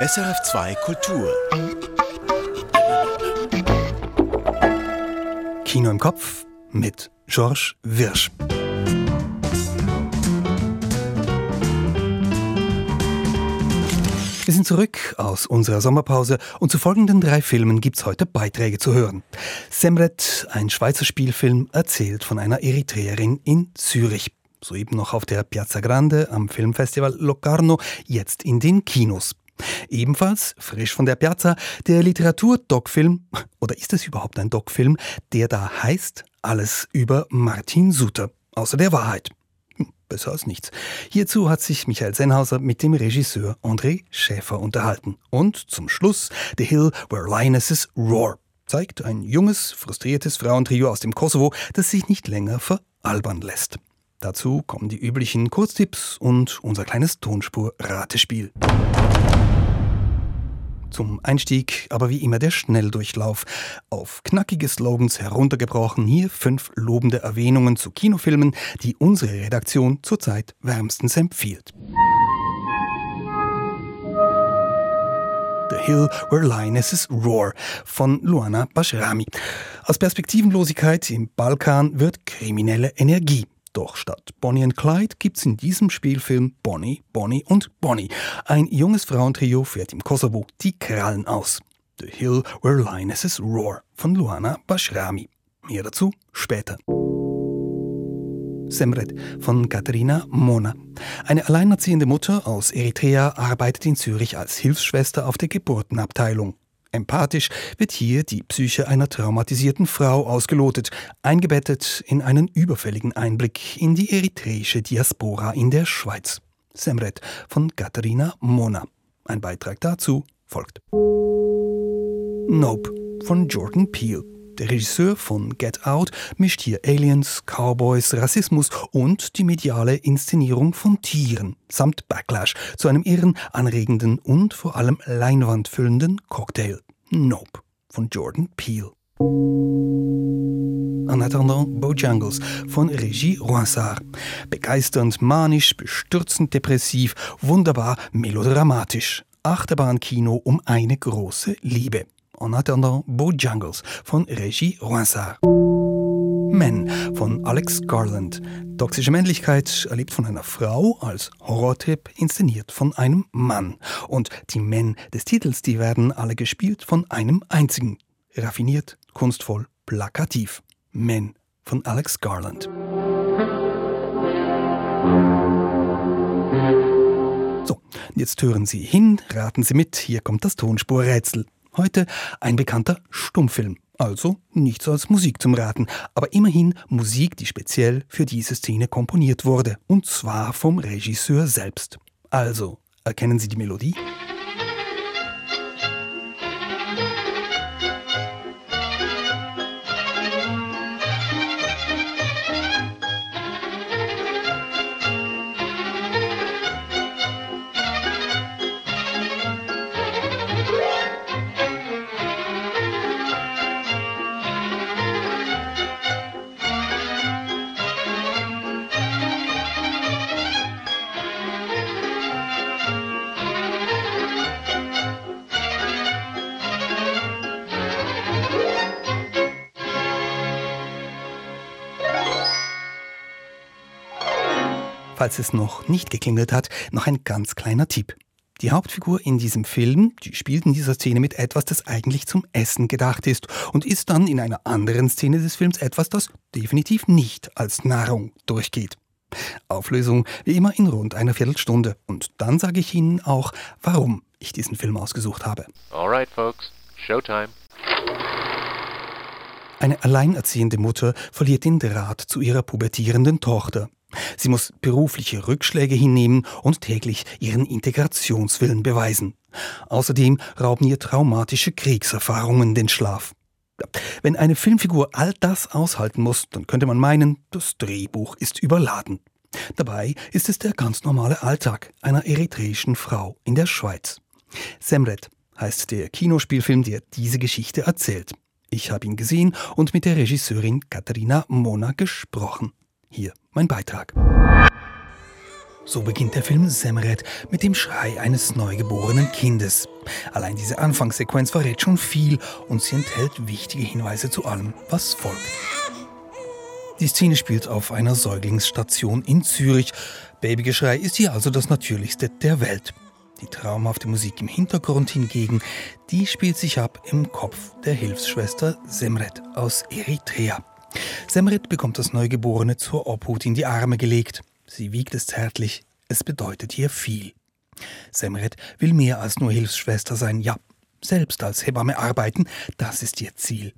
SRF2 Kultur. Kino im Kopf mit Georges Wirsch. Wir sind zurück aus unserer Sommerpause und zu folgenden drei Filmen gibt's heute Beiträge zu hören. Semret, ein Schweizer Spielfilm, erzählt von einer Eritreerin in Zürich. Soeben noch auf der Piazza Grande am Filmfestival Locarno, jetzt in den Kinos. Ebenfalls, frisch von der Piazza, der Literatur-Doc-Film, oder ist es überhaupt ein Doc-Film, der da heißt Alles über Martin Suter, außer der Wahrheit. Hm, besser als nichts. Hierzu hat sich Michael Sennhauser mit dem Regisseur André Schäfer unterhalten. Und zum Schluss The Hill Where Lionesses Roar zeigt ein junges, frustriertes Frauentrio aus dem Kosovo, das sich nicht länger veralbern lässt. Dazu kommen die üblichen Kurztipps und unser kleines Tonspur-Ratespiel. Zum Einstieg aber wie immer der Schnelldurchlauf. Auf knackige Slogans heruntergebrochen hier fünf lobende Erwähnungen zu Kinofilmen, die unsere Redaktion zurzeit wärmstens empfiehlt. The Hill Where Lionesses Roar von Luana Bashrami. Aus Perspektivenlosigkeit im Balkan wird kriminelle Energie. Doch statt Bonnie und Clyde gibt's in diesem Spielfilm Bonnie, Bonnie und Bonnie. Ein junges Frauentrio fährt im Kosovo die Krallen aus. The Hill Where Lionesses Roar von Luana Bashrami. Mehr dazu später. Semret von Katharina Mona. Eine alleinerziehende Mutter aus Eritrea arbeitet in Zürich als Hilfsschwester auf der Geburtenabteilung. Empathisch wird hier die Psyche einer traumatisierten Frau ausgelotet, eingebettet in einen überfälligen Einblick in die eritreische Diaspora in der Schweiz. Semret von Katharina Mona. Ein Beitrag dazu folgt. Nope von Jordan Peele. Der Regisseur von Get Out mischt hier Aliens, Cowboys, Rassismus und die mediale Inszenierung von Tieren samt Backlash zu einem irren, anregenden und vor allem leinwandfüllenden Cocktail. Nope von Jordan Peele. En attendant Bojangles von Regie Roinsard. Begeisternd, manisch, bestürzend depressiv, wunderbar melodramatisch. Achterbahnkino um eine große Liebe. En attendant Bojangles von Regie Roinsard. Men von Alex Garland. Toxische Männlichkeit erlebt von einer Frau als Horrortrip, inszeniert von einem Mann. Und die Men des Titels, die werden alle gespielt von einem einzigen. Raffiniert, kunstvoll, plakativ. Men von Alex Garland. So, jetzt hören Sie hin, raten Sie mit, hier kommt das Tonspurrätsel. Heute ein bekannter Stummfilm. Also nichts als Musik zum Raten, aber immerhin Musik, die speziell für diese Szene komponiert wurde. Und zwar vom Regisseur selbst. Also, erkennen Sie die Melodie? Falls es noch nicht geklingelt hat, noch ein ganz kleiner Tipp. Die Hauptfigur in diesem Film, die spielt in dieser Szene mit etwas, das eigentlich zum Essen gedacht ist und ist dann in einer anderen Szene des Films etwas, das definitiv nicht als Nahrung durchgeht. Auflösung wie immer in rund einer Viertelstunde. Und dann sage ich Ihnen auch, warum ich diesen Film ausgesucht habe. Alright, folks, Showtime. Eine alleinerziehende Mutter verliert den Draht zu ihrer pubertierenden Tochter. Sie muss berufliche Rückschläge hinnehmen und täglich ihren Integrationswillen beweisen. Außerdem rauben ihr traumatische Kriegserfahrungen den Schlaf. Wenn eine Filmfigur all das aushalten muss, dann könnte man meinen, das Drehbuch ist überladen. Dabei ist es der ganz normale Alltag einer eritreischen Frau in der Schweiz. Semret heißt der Kinospielfilm, der diese Geschichte erzählt. Ich habe ihn gesehen und mit der Regisseurin Katharina Mona gesprochen. Hier mein Beitrag. So beginnt der Film Semret mit dem Schrei eines neugeborenen Kindes. Allein diese Anfangssequenz verrät schon viel und sie enthält wichtige Hinweise zu allem, was folgt. Die Szene spielt auf einer Säuglingsstation in Zürich. Babygeschrei ist hier also das Natürlichste der Welt. Die traumhafte Musik im Hintergrund hingegen, die spielt sich ab im Kopf der Hilfsschwester Semret aus Eritrea. Semret bekommt das Neugeborene zur Obhut in die Arme gelegt. Sie wiegt es zärtlich, es bedeutet ihr viel. Semret will mehr als nur Hilfsschwester sein, ja, selbst als Hebamme arbeiten, das ist ihr Ziel.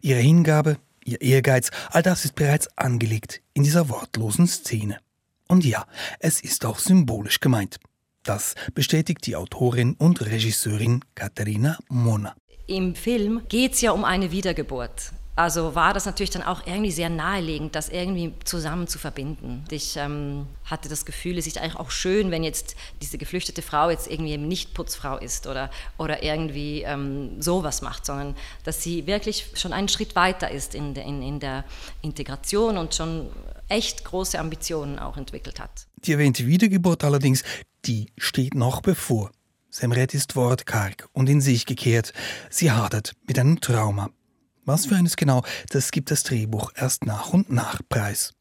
Ihre Hingabe, ihr Ehrgeiz, all das ist bereits angelegt in dieser wortlosen Szene. Und ja, es ist auch symbolisch gemeint. Das bestätigt die Autorin und Regisseurin Katharina Mona. Im Film geht es ja um eine Wiedergeburt. Also war das natürlich dann auch irgendwie sehr naheliegend, das irgendwie zusammen zu verbinden. Ich ähm, hatte das Gefühl, es ist eigentlich auch schön, wenn jetzt diese geflüchtete Frau jetzt irgendwie eben nicht Putzfrau ist oder, oder irgendwie ähm, sowas macht, sondern dass sie wirklich schon einen Schritt weiter ist in, de, in, in der Integration und schon echt große Ambitionen auch entwickelt hat. Die erwähnte Wiedergeburt allerdings, die steht noch bevor. Semret ist wortkarg und in sich gekehrt. Sie hadert mit einem Trauma. Was für eines genau, das gibt das Drehbuch erst nach und nach preis.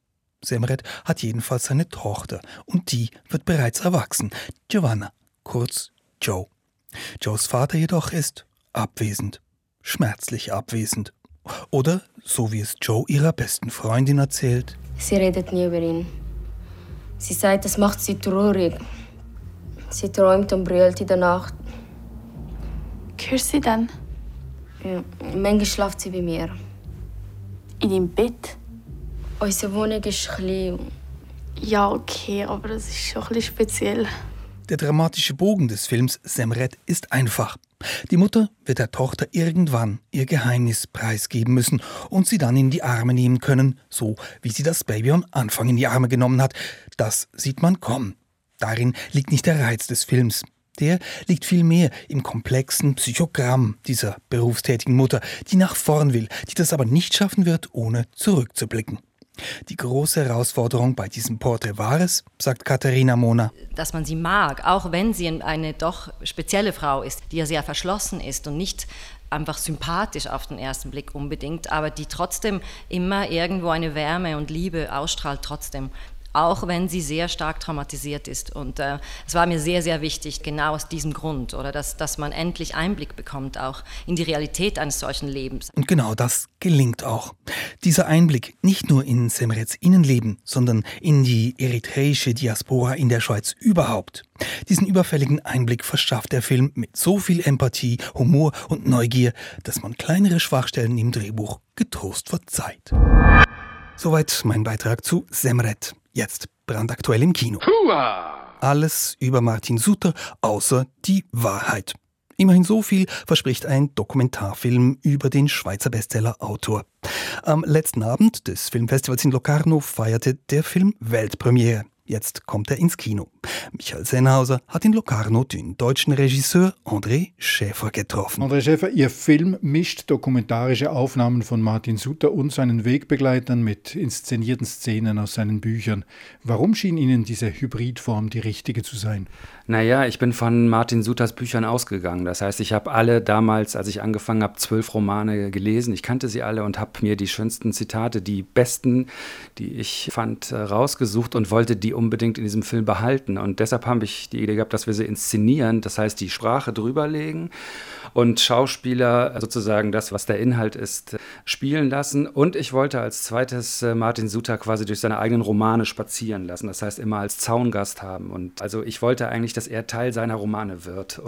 Semret hat jedenfalls eine Tochter und die wird bereits erwachsen, Giovanna, kurz Joe. Joes Vater jedoch ist abwesend, schmerzlich abwesend. Oder, so wie es Joe ihrer besten Freundin erzählt, Sie redet nie über ihn. Sie sagt, das macht sie traurig. Sie träumt und brüllt in der Nacht. Hörst sie dann? Ja, manchmal schlaft sie bei mir. In deinem Bett? Unsere Wohnung ist klein. Ja, okay, aber das ist schon ein bisschen speziell. Der dramatische Bogen des Films Semret ist einfach. Die Mutter wird der Tochter irgendwann ihr Geheimnis preisgeben müssen und sie dann in die Arme nehmen können, so wie sie das Baby am Anfang in die Arme genommen hat. Das sieht man kommen. Darin liegt nicht der Reiz des Films. Der liegt vielmehr im komplexen Psychogramm dieser berufstätigen Mutter, die nach vorn will, die das aber nicht schaffen wird, ohne zurückzublicken. Die große Herausforderung bei diesem Porträt war es, sagt Katharina Mona. Dass man sie mag, auch wenn sie eine doch spezielle Frau ist, die ja sehr verschlossen ist und nicht einfach sympathisch auf den ersten Blick unbedingt, aber die trotzdem immer irgendwo eine Wärme und Liebe ausstrahlt trotzdem auch wenn sie sehr stark traumatisiert ist. Und äh, es war mir sehr, sehr wichtig, genau aus diesem Grund, oder dass, dass man endlich Einblick bekommt, auch in die Realität eines solchen Lebens. Und genau das gelingt auch. Dieser Einblick nicht nur in Semrets Innenleben, sondern in die eritreische Diaspora in der Schweiz überhaupt. Diesen überfälligen Einblick verschafft der Film mit so viel Empathie, Humor und Neugier, dass man kleinere Schwachstellen im Drehbuch getrost verzeiht. Soweit mein Beitrag zu Semret. Jetzt brandaktuell im Kino. Alles über Martin Suter, außer die Wahrheit. Immerhin so viel verspricht ein Dokumentarfilm über den Schweizer Bestseller-Autor. Am letzten Abend des Filmfestivals in Locarno feierte der Film Weltpremiere. Jetzt kommt er ins Kino. Michael Sennhauser hat in Locarno den deutschen Regisseur André Schäfer getroffen. André Schäfer, Ihr Film mischt dokumentarische Aufnahmen von Martin Sutter und seinen Wegbegleitern mit inszenierten Szenen aus seinen Büchern. Warum schien Ihnen diese Hybridform die richtige zu sein? Naja, ich bin von Martin Sutters Büchern ausgegangen. Das heißt, ich habe alle damals, als ich angefangen habe, zwölf Romane gelesen. Ich kannte sie alle und habe mir die schönsten Zitate, die besten, die ich fand, äh, rausgesucht und wollte die unbedingt in diesem Film behalten. Und deshalb habe ich die Idee gehabt, dass wir sie inszenieren, das heißt die Sprache drüberlegen und Schauspieler sozusagen das, was der Inhalt ist, spielen lassen. Und ich wollte als zweites äh, Martin Suter quasi durch seine eigenen Romane spazieren lassen, das heißt immer als Zaungast haben. Und also ich wollte eigentlich, dass er Teil seiner Romane wird.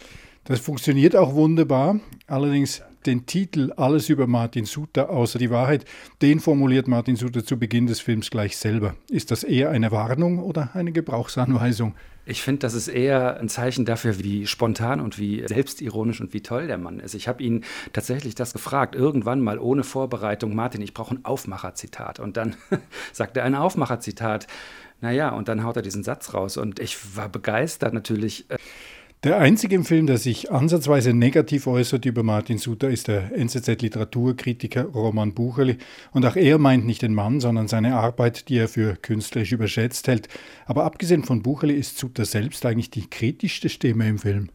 Das funktioniert auch wunderbar. Allerdings den Titel Alles über Martin Suter außer die Wahrheit, den formuliert Martin Suter zu Beginn des Films gleich selber. Ist das eher eine Warnung oder eine Gebrauchsanweisung? Ich finde, das ist eher ein Zeichen dafür, wie spontan und wie selbstironisch und wie toll der Mann ist. Ich habe ihn tatsächlich das gefragt, irgendwann mal ohne Vorbereitung, Martin, ich brauche ein Aufmacherzitat. Und dann sagt er ein Aufmacherzitat. Naja, und dann haut er diesen Satz raus und ich war begeistert natürlich. Der einzige im Film, der sich ansatzweise negativ äußert über Martin Suter, ist der NZZ-Literaturkritiker Roman Bucherli. Und auch er meint nicht den Mann, sondern seine Arbeit, die er für künstlerisch überschätzt hält. Aber abgesehen von Bucherli ist Suter selbst eigentlich die kritischste Stimme im Film.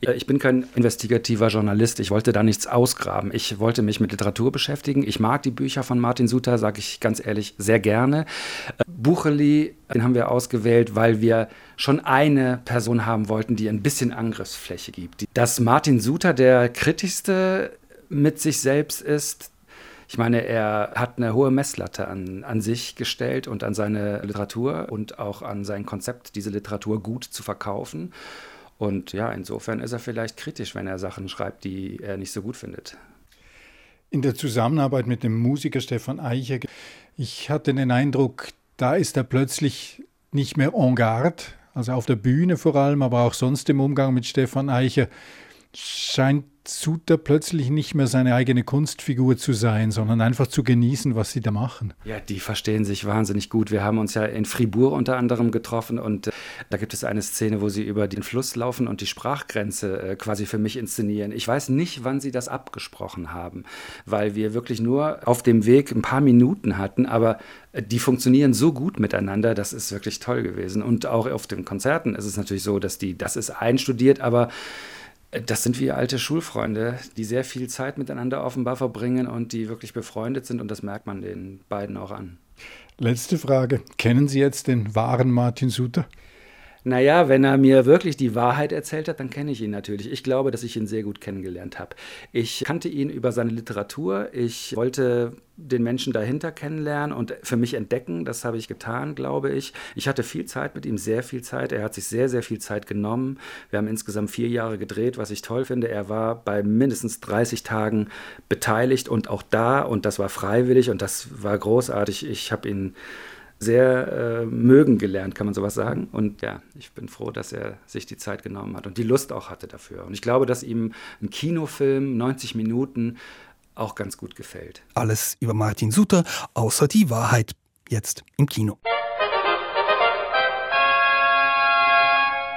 Ich bin kein investigativer Journalist. Ich wollte da nichts ausgraben. Ich wollte mich mit Literatur beschäftigen. Ich mag die Bücher von Martin Suter, sage ich ganz ehrlich, sehr gerne. Äh, Bucheli, den haben wir ausgewählt, weil wir schon eine Person haben wollten, die ein bisschen Angriffsfläche gibt. Dass Martin Suter der kritischste mit sich selbst ist, ich meine, er hat eine hohe Messlatte an, an sich gestellt und an seine Literatur und auch an sein Konzept, diese Literatur gut zu verkaufen. Und ja, insofern ist er vielleicht kritisch, wenn er Sachen schreibt, die er nicht so gut findet. In der Zusammenarbeit mit dem Musiker Stefan Eicher, ich hatte den Eindruck, da ist er plötzlich nicht mehr en garde, also auf der Bühne vor allem, aber auch sonst im Umgang mit Stefan Eicher, scheint Suter plötzlich nicht mehr seine eigene Kunstfigur zu sein, sondern einfach zu genießen, was sie da machen. Ja, die verstehen sich wahnsinnig gut. Wir haben uns ja in Fribourg unter anderem getroffen und äh, da gibt es eine Szene, wo sie über den Fluss laufen und die Sprachgrenze äh, quasi für mich inszenieren. Ich weiß nicht, wann sie das abgesprochen haben, weil wir wirklich nur auf dem Weg ein paar Minuten hatten, aber äh, die funktionieren so gut miteinander, das ist wirklich toll gewesen. Und auch auf den Konzerten ist es natürlich so, dass die, das ist einstudiert, aber das sind wie alte Schulfreunde, die sehr viel Zeit miteinander offenbar verbringen und die wirklich befreundet sind und das merkt man den beiden auch an. Letzte Frage. Kennen Sie jetzt den wahren Martin Suter? Naja, wenn er mir wirklich die Wahrheit erzählt hat, dann kenne ich ihn natürlich. Ich glaube, dass ich ihn sehr gut kennengelernt habe. Ich kannte ihn über seine Literatur. Ich wollte den Menschen dahinter kennenlernen und für mich entdecken. Das habe ich getan, glaube ich. Ich hatte viel Zeit mit ihm, sehr viel Zeit. Er hat sich sehr, sehr viel Zeit genommen. Wir haben insgesamt vier Jahre gedreht, was ich toll finde. Er war bei mindestens 30 Tagen beteiligt und auch da und das war freiwillig und das war großartig. Ich habe ihn sehr äh, mögen gelernt, kann man sowas sagen. Und ja, ich bin froh, dass er sich die Zeit genommen hat und die Lust auch hatte dafür. Und ich glaube, dass ihm ein Kinofilm, 90 Minuten, auch ganz gut gefällt. Alles über Martin Suter, außer die Wahrheit, jetzt im Kino.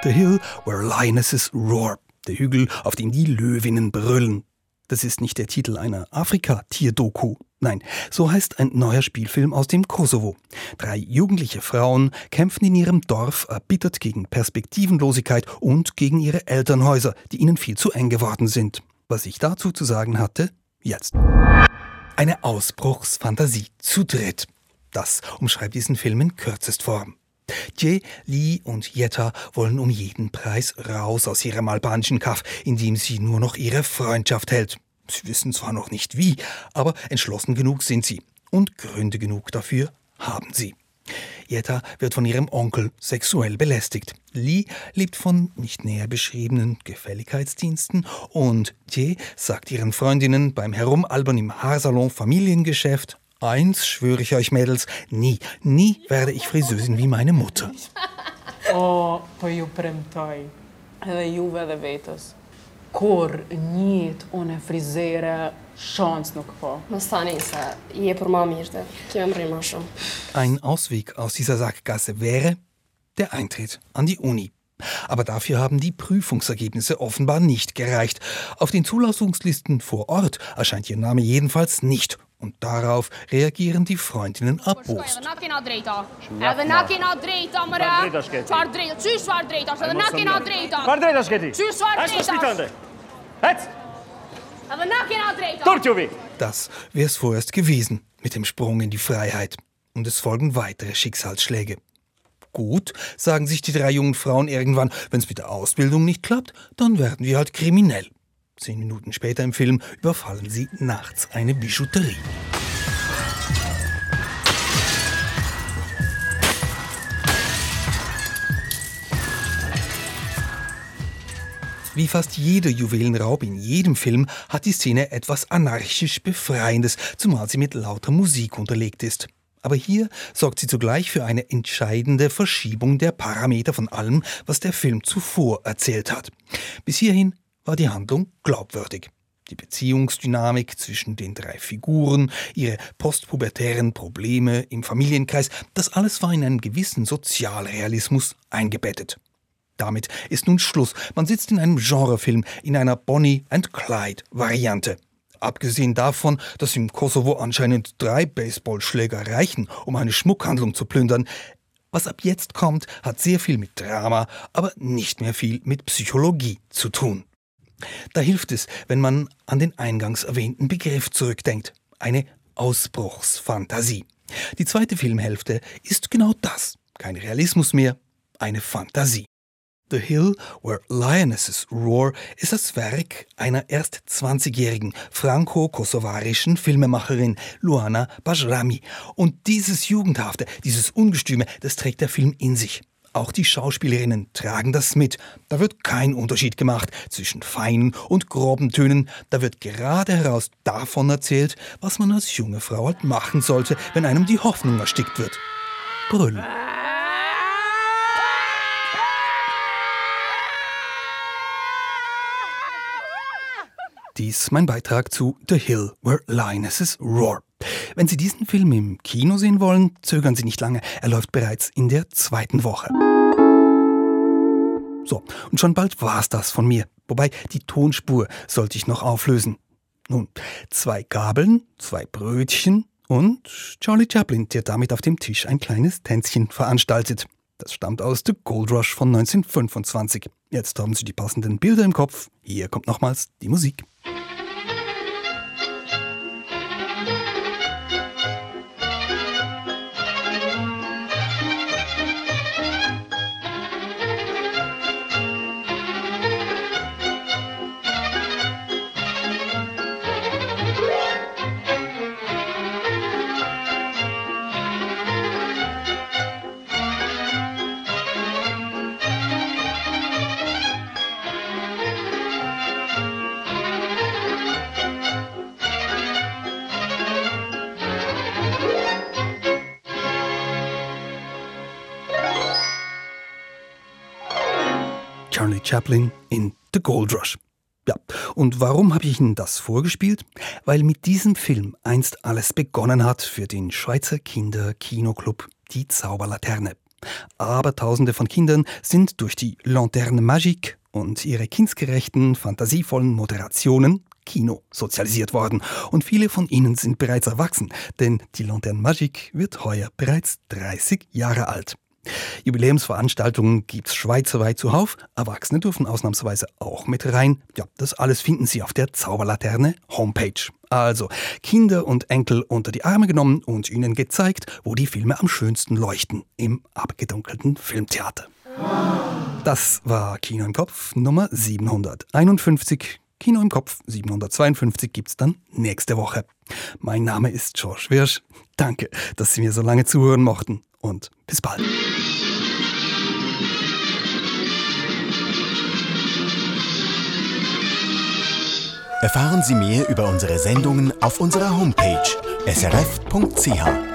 The Hill Where Lionesses Roar. Der Hügel, auf dem die Löwinnen brüllen. Das ist nicht der Titel einer Afrika-Tierdoku. Nein, so heißt ein neuer Spielfilm aus dem Kosovo. Drei jugendliche Frauen kämpfen in ihrem Dorf erbittert gegen Perspektivenlosigkeit und gegen ihre Elternhäuser, die ihnen viel zu eng geworden sind. Was ich dazu zu sagen hatte, jetzt. Eine Ausbruchsfantasie zu dritt. Das umschreibt diesen Film in Kürzestform. Jie, Li und Jetta wollen um jeden Preis raus aus ihrem albanischen Kaff, in dem sie nur noch ihre Freundschaft hält. Sie wissen zwar noch nicht wie, aber entschlossen genug sind sie. Und Gründe genug dafür haben sie. Jetta wird von ihrem Onkel sexuell belästigt. Lee lebt von nicht näher beschriebenen Gefälligkeitsdiensten und Jie sagt ihren Freundinnen beim Herumalbern im Haarsalon Familiengeschäft, eins schwöre ich euch Mädels, nie, nie werde ich Friseusin wie meine Mutter. oh, pa ju premtoj, edhe juve edhe vetës. Kur njët une frizere Chance ma shumë. Ein Ausweg aus dieser Sackgasse wäre der Eintritt an die Uni. Aber dafür haben die Prüfungsergebnisse offenbar nicht gereicht. Auf den Zulassungslisten vor Ort erscheint ihr Name jedenfalls nicht. Und darauf reagieren die Freundinnen erbost. Das wäre es vorerst gewesen mit dem Sprung in die Freiheit. Und es folgen weitere Schicksalsschläge. Gut, sagen sich die drei jungen Frauen irgendwann, wenn es mit der Ausbildung nicht klappt, dann werden wir halt kriminell. Zehn Minuten später im Film überfallen sie nachts eine Bijouterie. Wie fast jeder Juwelenraub in jedem Film hat die Szene etwas anarchisch Befreiendes, zumal sie mit lauter Musik unterlegt ist. Aber hier sorgt sie zugleich für eine entscheidende Verschiebung der Parameter von allem, was der Film zuvor erzählt hat. Bis hierhin war die Handlung glaubwürdig. Die Beziehungsdynamik zwischen den drei Figuren, ihre postpubertären Probleme im Familienkreis, das alles war in einen gewissen Sozialrealismus eingebettet. Damit ist nun Schluss. Man sitzt in einem Genrefilm, in einer Bonnie and Clyde Variante. Abgesehen davon, dass im Kosovo anscheinend drei Baseballschläger reichen, um eine Schmuckhandlung zu plündern, was ab jetzt kommt, hat sehr viel mit Drama, aber nicht mehr viel mit Psychologie zu tun. Da hilft es, wenn man an den eingangs erwähnten Begriff zurückdenkt. Eine Ausbruchsfantasie. Die zweite Filmhälfte ist genau das. Kein Realismus mehr, eine Fantasie. The Hill Where Lionesses Roar ist das Werk einer erst 20-jährigen franco-kosovarischen Filmemacherin Luana Bajrami. Und dieses Jugendhafte, dieses Ungestüme, das trägt der Film in sich. Auch die Schauspielerinnen tragen das mit. Da wird kein Unterschied gemacht zwischen feinen und groben Tönen. Da wird gerade heraus davon erzählt, was man als junge Frau halt machen sollte, wenn einem die Hoffnung erstickt wird. Brüllen. Dies mein Beitrag zu The Hill Where Lionesses Roar. Wenn Sie diesen Film im Kino sehen wollen, zögern Sie nicht lange. Er läuft bereits in der zweiten Woche. So, und schon bald war's das von mir. Wobei die Tonspur sollte ich noch auflösen. Nun, zwei Gabeln, zwei Brötchen und Charlie Chaplin, der damit auf dem Tisch ein kleines Tänzchen veranstaltet. Das stammt aus The Gold Rush von 1925. Jetzt haben Sie die passenden Bilder im Kopf. Hier kommt nochmals die Musik. Chaplin in The Gold Rush. Ja, und warum habe ich Ihnen das vorgespielt? Weil mit diesem Film einst alles begonnen hat für den Schweizer Kinder-Kinoclub Die Zauberlaterne. Aber Tausende von Kindern sind durch die Lanterne Magique und ihre kindsgerechten, fantasievollen Moderationen Kino sozialisiert worden. Und viele von ihnen sind bereits erwachsen, denn die Lanterne Magique wird heuer bereits 30 Jahre alt. Jubiläumsveranstaltungen gibt's schweizerweit zuhauf. Erwachsene dürfen ausnahmsweise auch mit rein. Ja, das alles finden Sie auf der Zauberlaterne Homepage. Also Kinder und Enkel unter die Arme genommen und ihnen gezeigt, wo die Filme am schönsten leuchten im abgedunkelten Filmtheater. Das war Kino im Kopf Nummer 751. Kino im Kopf 752 gibt's dann nächste Woche. Mein Name ist George Wirsch. Danke, dass Sie mir so lange zuhören mochten und bis bald. Erfahren Sie mehr über unsere Sendungen auf unserer Homepage srf.ch.